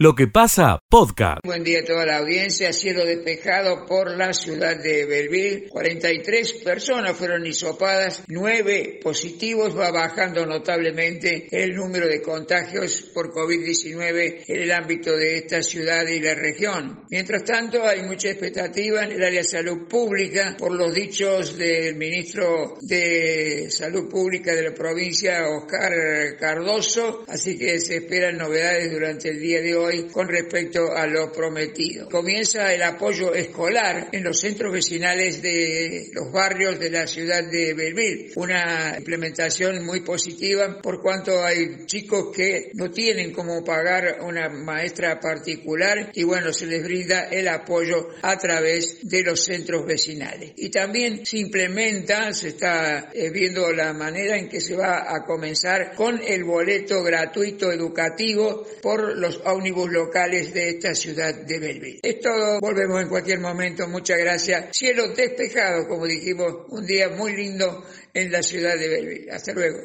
Lo que pasa, podcast. Buen día a toda la audiencia. Cielo despejado por la ciudad de Belleville. 43 personas fueron hisopadas, 9 positivos. Va bajando notablemente el número de contagios por COVID-19 en el ámbito de esta ciudad y la región. Mientras tanto, hay mucha expectativa en el área de salud pública por los dichos del ministro de Salud Pública de la provincia, Oscar Cardoso. Así que se esperan novedades durante el día de hoy con respecto a lo prometido. Comienza el apoyo escolar en los centros vecinales de los barrios de la ciudad de Belleville. Una implementación muy positiva por cuanto hay chicos que no tienen cómo pagar una maestra particular y bueno, se les brinda el apoyo a través de los centros vecinales. Y también se implementa, se está eh, viendo la manera en que se va a comenzar con el boleto gratuito educativo por los ómnibus locales de esta ciudad de Belleville. Es todo, volvemos en cualquier momento, muchas gracias. Cielo despejado, como dijimos, un día muy lindo en la ciudad de Belleville. Hasta luego.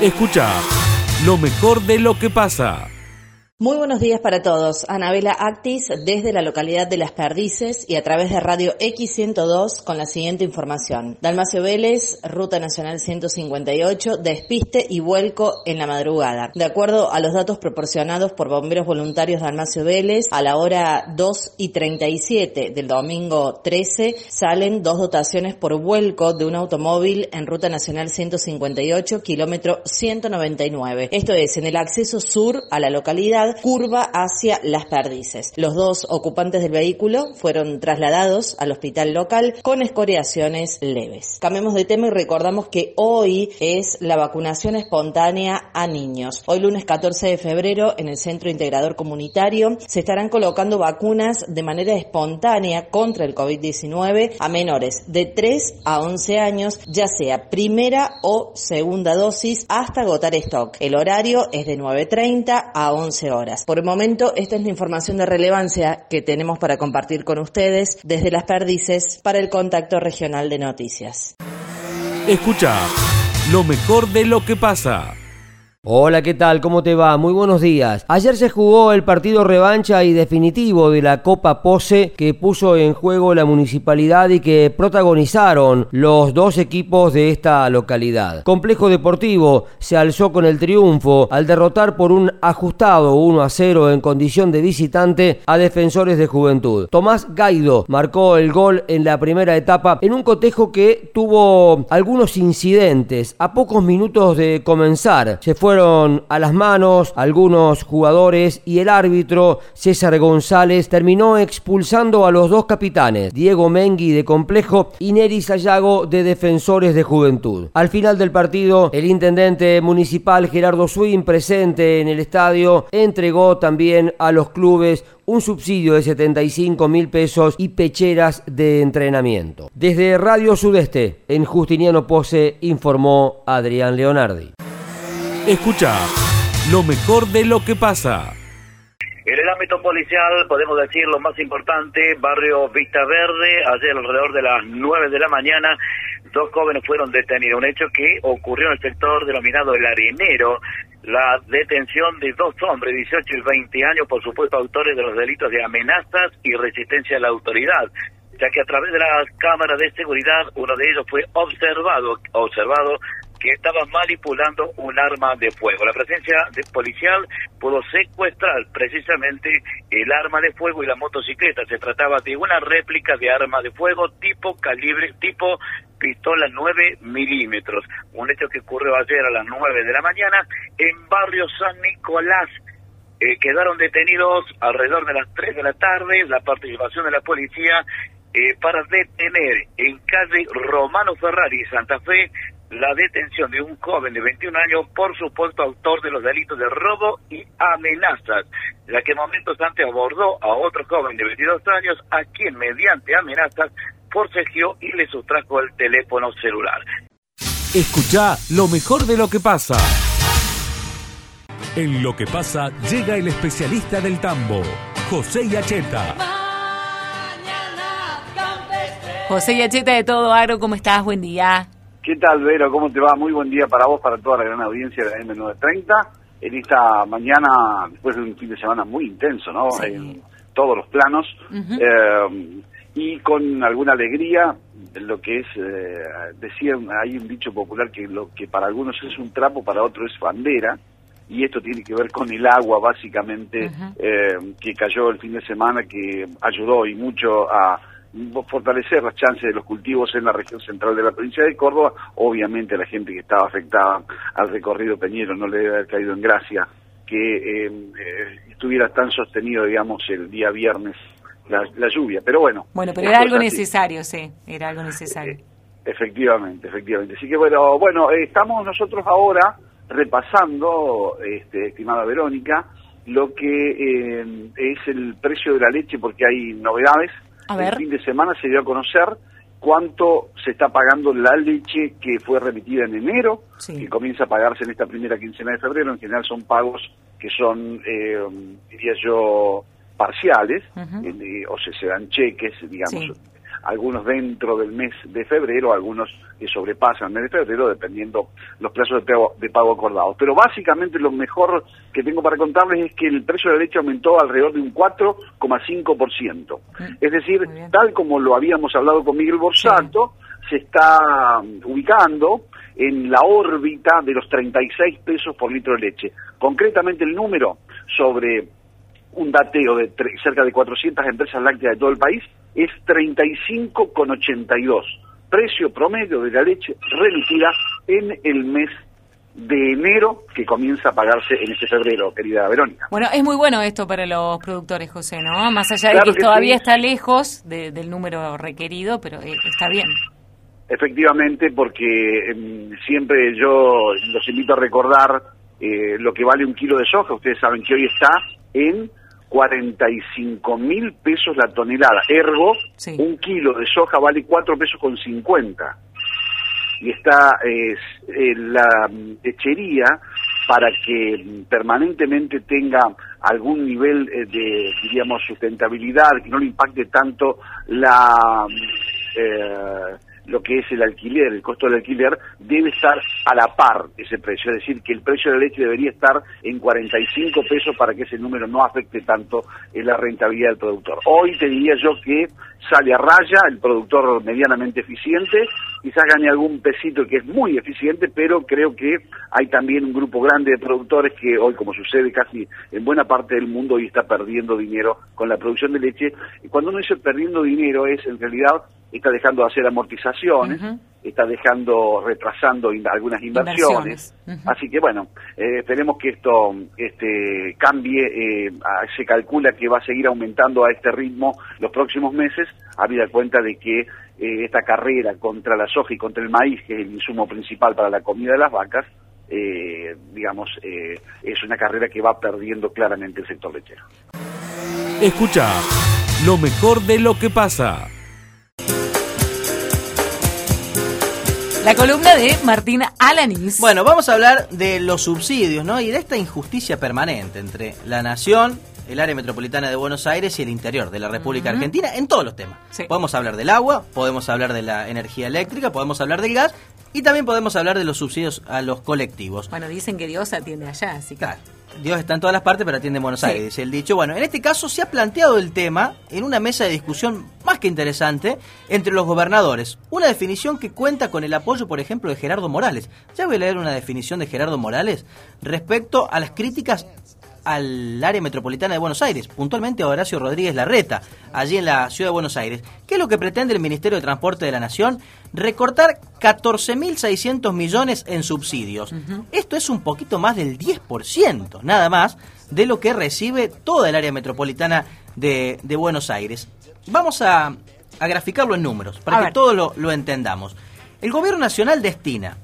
Escucha lo mejor de lo que pasa. Muy buenos días para todos. Anabela Actis desde la localidad de Las Perdices y a través de Radio X102 con la siguiente información. Dalmacio Vélez, Ruta Nacional 158, despiste y vuelco en la madrugada. De acuerdo a los datos proporcionados por bomberos voluntarios Dalmacio Vélez, a la hora 2 y 37 del domingo 13 salen dos dotaciones por vuelco de un automóvil en Ruta Nacional 158, kilómetro 199. Esto es en el acceso sur a la localidad curva hacia Las Perdices. Los dos ocupantes del vehículo fueron trasladados al hospital local con escoriaciones leves. Cambiemos de tema y recordamos que hoy es la vacunación espontánea a niños. Hoy lunes 14 de febrero en el Centro Integrador Comunitario se estarán colocando vacunas de manera espontánea contra el COVID-19 a menores de 3 a 11 años, ya sea primera o segunda dosis hasta agotar stock. El horario es de 9.30 a 11 horas. Por el momento, esta es la información de relevancia que tenemos para compartir con ustedes desde las perdices para el contacto regional de noticias. Escucha lo mejor de lo que pasa. Hola, ¿qué tal? ¿Cómo te va? Muy buenos días. Ayer se jugó el partido revancha y definitivo de la Copa Pose que puso en juego la municipalidad y que protagonizaron los dos equipos de esta localidad. Complejo Deportivo se alzó con el triunfo al derrotar por un ajustado 1 a 0 en condición de visitante a Defensores de Juventud. Tomás Gaido marcó el gol en la primera etapa en un cotejo que tuvo algunos incidentes. A pocos minutos de comenzar se fue fueron a las manos algunos jugadores y el árbitro César González terminó expulsando a los dos capitanes, Diego Mengui de Complejo y Neri Sayago de Defensores de Juventud. Al final del partido, el intendente municipal Gerardo Swin, presente en el estadio, entregó también a los clubes un subsidio de 75 mil pesos y pecheras de entrenamiento. Desde Radio Sudeste, en Justiniano Pose, informó Adrián Leonardi. Escucha lo mejor de lo que pasa. En el ámbito policial, podemos decir lo más importante, barrio Vista Verde, ayer alrededor de las 9 de la mañana, dos jóvenes fueron detenidos, un hecho que ocurrió en el sector denominado El Arenero, la detención de dos hombres, 18 y 20 años, por supuesto autores de los delitos de amenazas y resistencia a la autoridad, ya que a través de las cámaras de seguridad uno de ellos fue observado, observado que estaba manipulando un arma de fuego. La presencia de policial pudo secuestrar precisamente el arma de fuego y la motocicleta. Se trataba de una réplica de arma de fuego tipo calibre, tipo pistola 9 milímetros. Un hecho que ocurrió ayer a las 9 de la mañana en barrio San Nicolás. Eh, quedaron detenidos alrededor de las 3 de la tarde. La participación de la policía eh, para detener en calle Romano Ferrari, Santa Fe, la detención de un joven de 21 años por supuesto autor de los delitos de robo y amenazas, la que momentos antes abordó a otro joven de 22 años a quien mediante amenazas forcejeó y le sustrajo el teléfono celular. Escucha lo mejor de lo que pasa. En lo que pasa llega el especialista del tambo, José Yacheta. José Yacheta de Todo Agro, ¿cómo estás? Buen día. ¿Qué tal, Vero? ¿Cómo te va? Muy buen día para vos, para toda la gran audiencia de la M930. en esta mañana, después de un fin de semana muy intenso, ¿no? En todos los planos, eh, y con alguna alegría, lo que es, eh, decía, hay un dicho popular que lo que para algunos es un trapo, para otros es bandera, y esto tiene que ver con el agua, básicamente, eh, que cayó el fin de semana, que ayudó y mucho a fortalecer las chances de los cultivos en la región central de la provincia de Córdoba. Obviamente la gente que estaba afectada al recorrido Peñero no le debe haber caído en gracia que eh, eh, estuviera tan sostenido, digamos, el día viernes la, lluvia. Pero bueno. Bueno, pero era algo necesario, sí, era algo necesario. Eh, efectivamente, efectivamente. Así que bueno, bueno, estamos nosotros ahora repasando, este, estimada Verónica, lo que es el precio de la leche porque hay novedades el fin de semana se dio a conocer cuánto se está pagando la leche que fue remitida en enero, que comienza a pagarse en esta primera quincena de febrero. En general son pagos que son, eh, diría yo, parciales, eh, o se, se dan cheques, digamos, algunos dentro del mes de febrero, algunos que sobrepasan el mes de febrero, dependiendo los plazos de pago, acordados. Pero básicamente lo mejor que tengo para contarles es que el precio de la leche aumentó alrededor de un 4,5%. Mm. Es decir, tal como lo habíamos hablado con Miguel Borsato, se está um, ubicando en la órbita de los 36 pesos por litro de leche. Concretamente el número sobre un dateo de cerca de 400 empresas lácteas de todo el país es 35,82, precio promedio de la leche remitida en el mes de enero que comienza a pagarse en este febrero, querida Verónica. Bueno, es muy bueno esto para los productores, José, ¿no? Más allá de que, todavía está lejos del número requerido, pero eh, está bien. Efectivamente, porque em, siempre yo los invito a recordar eh, lo que vale un kilo de soja. Ustedes saben que hoy está en 45 mil pesos la tonelada. Ergo, un kilo de soja vale 4 pesos con 50. Y está eh, la lechería para que permanentemente tenga algún nivel eh, de, diríamos, sustentabilidad, que no le impacte tanto la... Eh, lo que es el alquiler, el costo del alquiler, debe estar a la par ese precio. Es decir, que el precio de la leche debería estar en 45 pesos para que ese número no afecte tanto en la rentabilidad del productor. Hoy te diría yo que sale a raya el productor medianamente eficiente, quizás gane algún pesito que es muy eficiente, pero creo que hay también un grupo grande de productores que hoy, como sucede casi en buena parte del mundo, hoy está perdiendo dinero con la producción de leche. Y cuando uno dice perdiendo dinero es en realidad está dejando de hacer amortizaciones, está dejando, retrasando algunas inversiones. Así que bueno, eh, esperemos que esto este, cambie, eh, se calcula que va a seguir aumentando a este ritmo los próximos meses, habida cuenta de que eh, esta carrera contra la soja y contra el maíz, que es el insumo principal para la comida de las vacas, digamos, es una carrera que va perdiendo claramente el sector lechero. Escucha lo mejor de lo que pasa. La columna de Martina Alanis. Bueno, vamos a hablar de los subsidios, ¿no? Y de esta injusticia permanente entre la nación, el área metropolitana de Buenos Aires y el interior de la República Argentina en todos los temas. Podemos hablar del agua, podemos hablar de la energía eléctrica, podemos hablar del gas y también podemos hablar de los subsidios a los colectivos. Bueno, dicen que Dios atiende allá, así que... Claro. Dios está en todas las partes, pero atiende en Buenos Aires, dice el dicho. Bueno, en este caso se ha planteado el tema en una mesa de discusión más que interesante entre los gobernadores. Una definición que cuenta con el apoyo, por ejemplo, de Gerardo Morales. Ya voy a leer una definición de Gerardo Morales respecto a las críticas al área metropolitana de Buenos Aires, puntualmente a Horacio Rodríguez Larreta, allí en la ciudad de Buenos Aires. ¿Qué es lo que pretende el Ministerio de Transporte de la Nación? Recortar 14.600 millones en subsidios. Esto es un poquito más del 10%, nada más, de lo que recibe toda el área metropolitana de, Buenos Aires. Vamos a, graficarlo en números, para que todos lo, lo entendamos. El Gobierno Nacional destina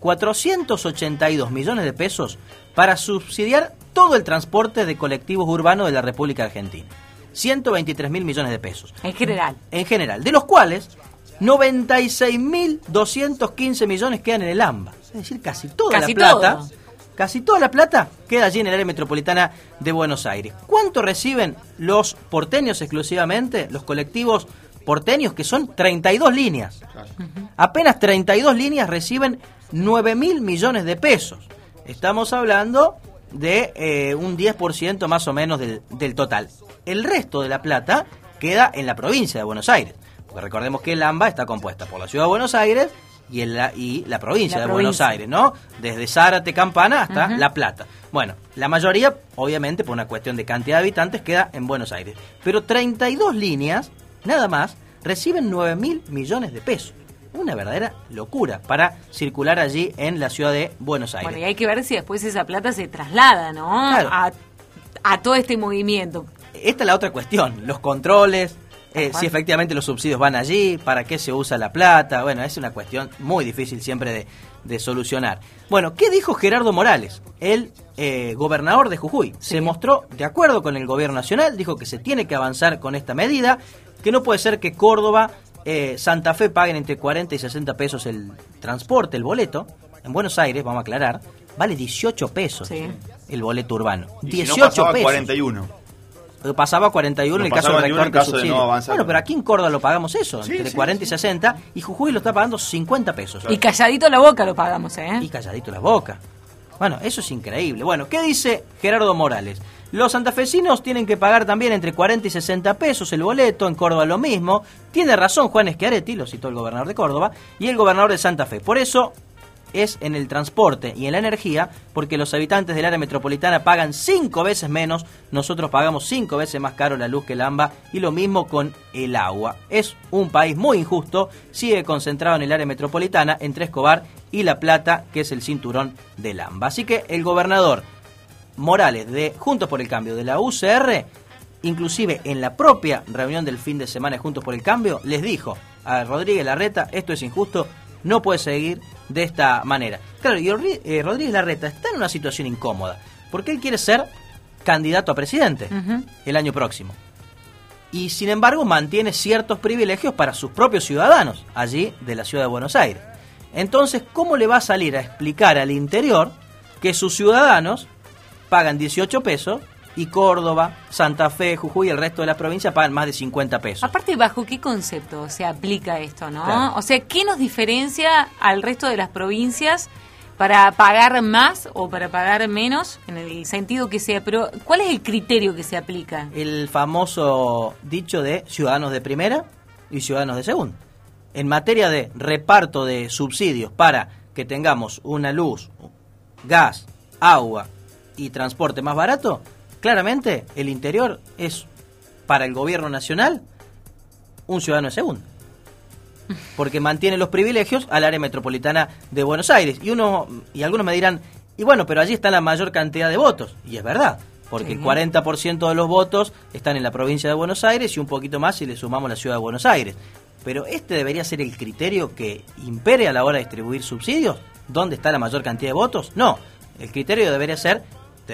123.482 millones de pesos para subsidiar todo el transporte de colectivos urbanos de la República Argentina. 123 mil millones de pesos. En general. En general, de los cuales 96.215 millones quedan en el AMBA. Es decir, casi toda la plata. Casi toda la plata queda allí en el área metropolitana de Buenos Aires. ¿Cuánto reciben los porteños exclusivamente? Los colectivos porteños, que son 32 líneas. Apenas 32 líneas reciben 9 mil millones de pesos. Estamos hablando de eh, un 10% más o menos del, del total. El resto de la plata queda en la provincia de Buenos Aires. Porque recordemos que el AMBA está compuesta por la ciudad de Buenos Aires y, la, y la provincia de Buenos Aires, ¿no? Desde Zárate, Campana hasta La Plata. Bueno, la mayoría, obviamente, por una cuestión de cantidad de habitantes, queda en Buenos Aires. Pero 32 líneas, nada más, reciben 9 mil millones de pesos. Una verdadera locura para circular allí en la ciudad de Buenos Aires. Bueno, y hay que ver si después esa plata se traslada, ¿no? A, a todo este movimiento. Esta es la otra cuestión, los controles, eh, si efectivamente los subsidios van allí, para qué se usa la plata. Bueno, es una cuestión muy difícil siempre de, solucionar. Bueno, ¿qué dijo Gerardo Morales, el eh, gobernador de Jujuy? Se mostró de acuerdo con el gobierno nacional, dijo que se tiene que avanzar con esta medida, que no puede ser que Córdoba, eh, Santa Fe paguen entre 40 y 60 pesos el transporte, el boleto. En Buenos Aires, vamos a aclarar, vale 18 pesos el boleto urbano. 18 pesos. 41 pasaba a 41 en el caso del rector de subsidio. bueno, pero aquí en Córdoba lo pagamos eso, entre 40 y 60, y Jujuy lo está pagando 50 pesos. Y calladito la boca lo pagamos, ¿eh? Y calladito la boca. Bueno, eso es increíble. Bueno, ¿qué dice Gerardo Morales? Los santafesinos tienen que pagar también entre 40 y 60 pesos el boleto, en Córdoba lo mismo. Tiene razón Juan Schiaretti, lo citó el gobernador de Córdoba, y el gobernador de Santa Fe. Por eso es en el transporte y en la energía, porque los habitantes del área metropolitana pagan cinco veces menos, nosotros pagamos cinco veces más caro la luz que el AMBA y lo mismo con el agua. Es un país muy injusto, sigue concentrado en el área metropolitana, entre Escobar y La Plata, que es el cinturón del AMBA. Así que el gobernador Morales de Juntos por el Cambio de la UCR, inclusive en la propia reunión del fin de semana de Juntos por el Cambio, les dijo a Rodríguez Larreta, esto es injusto, no puede seguir de esta manera. Claro, y eh, Rodríguez Larreta está en una situación incómoda, porque él quiere ser candidato a presidente el año próximo. Y sin embargo mantiene ciertos privilegios para sus propios ciudadanos allí de la ciudad de Buenos Aires. Entonces, ¿cómo le va a salir a explicar al interior que sus ciudadanos pagan 18 pesos y Córdoba, Santa Fe, Jujuy y el resto de la provincia pagan más de 50 pesos. Aparte, ¿bajo qué concepto se aplica esto, no? O sea, ¿qué nos diferencia al resto de las provincias para pagar más o para pagar menos? En el sentido que sea, pero ¿cuál es el criterio que se aplica? El famoso dicho de ciudadanos de primera y ciudadanos de segunda. En materia de reparto de subsidios para que tengamos una luz, gas, agua y transporte más barato, claramente el interior es para el gobierno nacional un ciudadano de segunda. Porque mantiene los privilegios al área metropolitana de Buenos Aires. Y uno y algunos me dirán, y bueno, pero allí está la mayor cantidad de votos. Y es verdad, porque el 40% de los votos están en la provincia de Buenos Aires y un poquito más si le sumamos la ciudad de Buenos Aires. Pero este debería ser el criterio que impere a la hora de distribuir subsidios. ¿Dónde está la mayor cantidad de votos? No, el criterio debería ser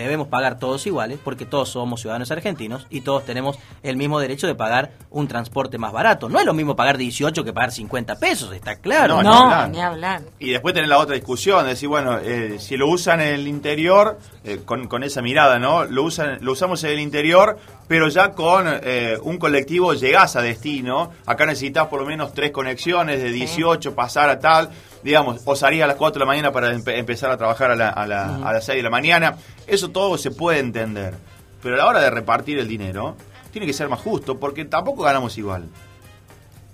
debemos pagar todos iguales porque todos somos ciudadanos argentinos y todos tenemos el mismo derecho de pagar un transporte más barato. No es lo mismo pagar 18 que pagar 50 pesos, está claro. No, ni, hablar. Y después tener la otra discusión, decir, bueno, eh, si lo usan en el interior, eh, con, con, esa mirada, ¿no? Lo, usan, lo usamos en el interior, pero ya con eh, un colectivo llegás a destino. Acá necesitas por lo menos tres conexiones de 18, pasar a tal digamos, o salís a las 4 de la mañana para empezar a trabajar a, la, a, la, a las 6 de la mañana. Eso todo se puede entender. Pero a la hora de repartir el dinero, tiene que ser más justo, porque tampoco ganamos igual.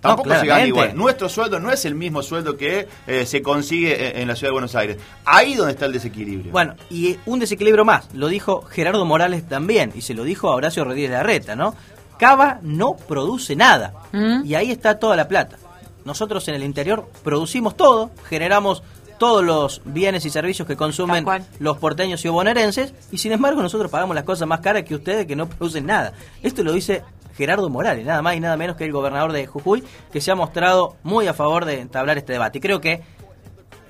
Tampoco se gana igual. Nuestro sueldo no es el mismo sueldo que eh, se consigue en, la ciudad de Buenos Aires. Ahí donde está el desequilibrio. Bueno, y un desequilibrio más. Lo dijo Gerardo Morales también, y se lo dijo a Horacio Rodríguez de Arreta, ¿no? Cava no produce nada. ¿Mm? Y ahí está toda la plata. Nosotros en el interior producimos todo, generamos todos los bienes y servicios que consumen los porteños y bonaerenses y sin embargo nosotros pagamos las cosas más caras que ustedes que no producen nada. Esto lo dice Gerardo Morales, nada más y nada menos que el gobernador de Jujuy, que se ha mostrado muy a favor de entablar este debate. Y creo que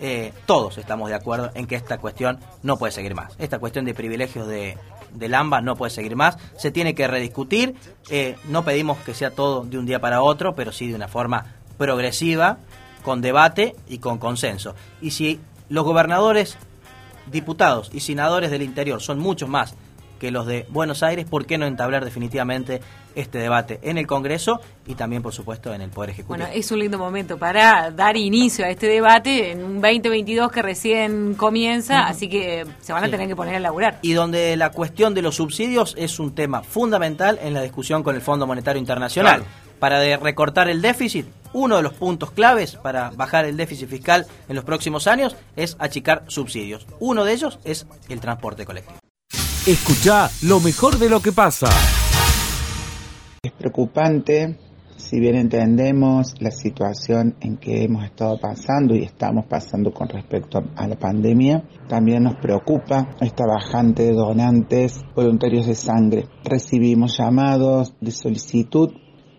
eh, todos estamos de acuerdo en que esta cuestión no puede seguir más. Esta cuestión de privilegios de, del AMBA no puede seguir más. Se tiene que rediscutir. Eh, no pedimos que sea todo de un día para otro, pero sí de una forma progresiva, con debate y con consenso. Y si los gobernadores, diputados y senadores del interior son muchos más que los de Buenos Aires, ¿por qué no entablar definitivamente este debate en el Congreso y también, por supuesto, en el Poder Ejecutivo? Bueno, es un lindo momento para dar inicio a este debate en un 2022 que recién comienza, así que se van a tener que poner a laburar. Y donde la cuestión de los subsidios es un tema fundamental en la discusión con el Fondo Monetario Internacional. Para de recortar el déficit, uno de los puntos claves para bajar el déficit fiscal en los próximos años es achicar subsidios. Uno de ellos es el transporte colectivo. Escucha lo mejor de lo que pasa. Es preocupante, si bien entendemos la situación en que hemos estado pasando y estamos pasando con respecto a la pandemia, también nos preocupa esta bajante de donantes voluntarios de sangre. Recibimos llamados de solicitud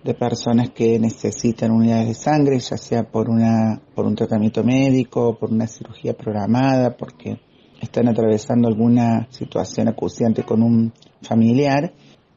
de personas que necesitan unidades de sangre, ya sea por una por un tratamiento médico, por una cirugía programada, porque están atravesando alguna situación acuciante con un familiar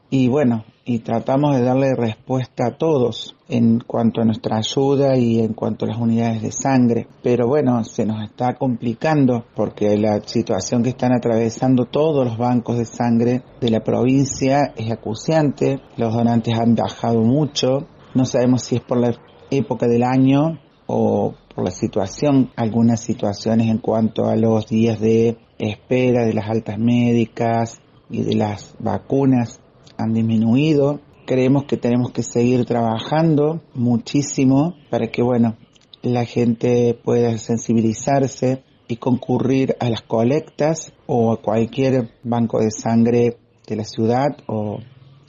y bueno, y tratamos de darle respuesta a todos en cuanto a nuestra ayuda y en cuanto a las unidades de sangre. Pero bueno, se nos está complicando porque la situación que están atravesando todos los bancos de sangre de la provincia es acuciante. Los donantes han bajado mucho. No sabemos si es por la época del año o por la situación, algunas situaciones en cuanto a los días de espera de las altas médicas y de las vacunas han disminuido. Creemos que tenemos que seguir trabajando muchísimo para que, bueno, la gente pueda sensibilizarse y concurrir a las colectas o a cualquier banco de sangre de la ciudad o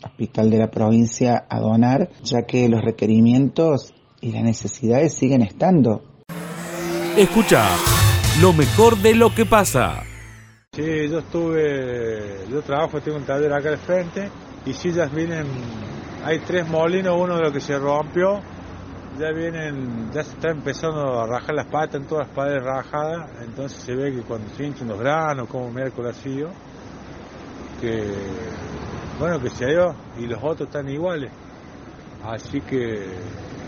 hospital de la provincia a donar, ya que los requerimientos y las necesidades siguen estando. Escucha lo mejor de lo que pasa. Sí, yo estuve, yo trabajo, tengo un taller acá al frente y si ya vienen, hay tres molinos, uno de los que se rompió, ya vienen, ya se está empezando a rajar las patas, en todas las paredes rajadas, entonces se ve que cuando se hinchan los granos, como miércoles así, que bueno que se ha ido y los otros están iguales. Así que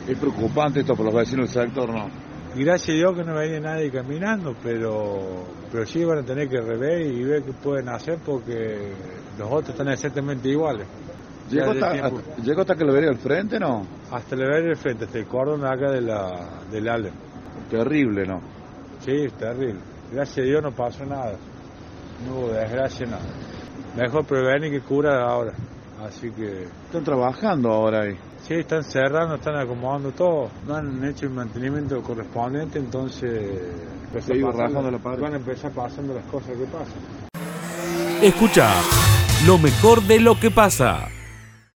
es preocupante esto por los vecinos del sector, ¿no? Gracias a Dios que no venía nadie caminando, pero, pero sí van a tener que rever y ver qué pueden hacer porque los otros están exactamente iguales. ¿Llegó hasta, hasta, ¿Llegó hasta que le vería al frente, no? Hasta le vería al frente, hasta el cordón acá de la, del Allen. Terrible, ¿no? Sí, terrible. Gracias a Dios no pasó nada. No hubo desgracia, nada. Mejor prevenir que curar ahora. Así que... Están trabajando ahora ahí. Sí, están cerrando, están acomodando todo. No han hecho el mantenimiento correspondiente, entonces... Pasando, la pared. Van a empezar pasando las cosas que pasan. Escucha lo mejor de lo que pasa.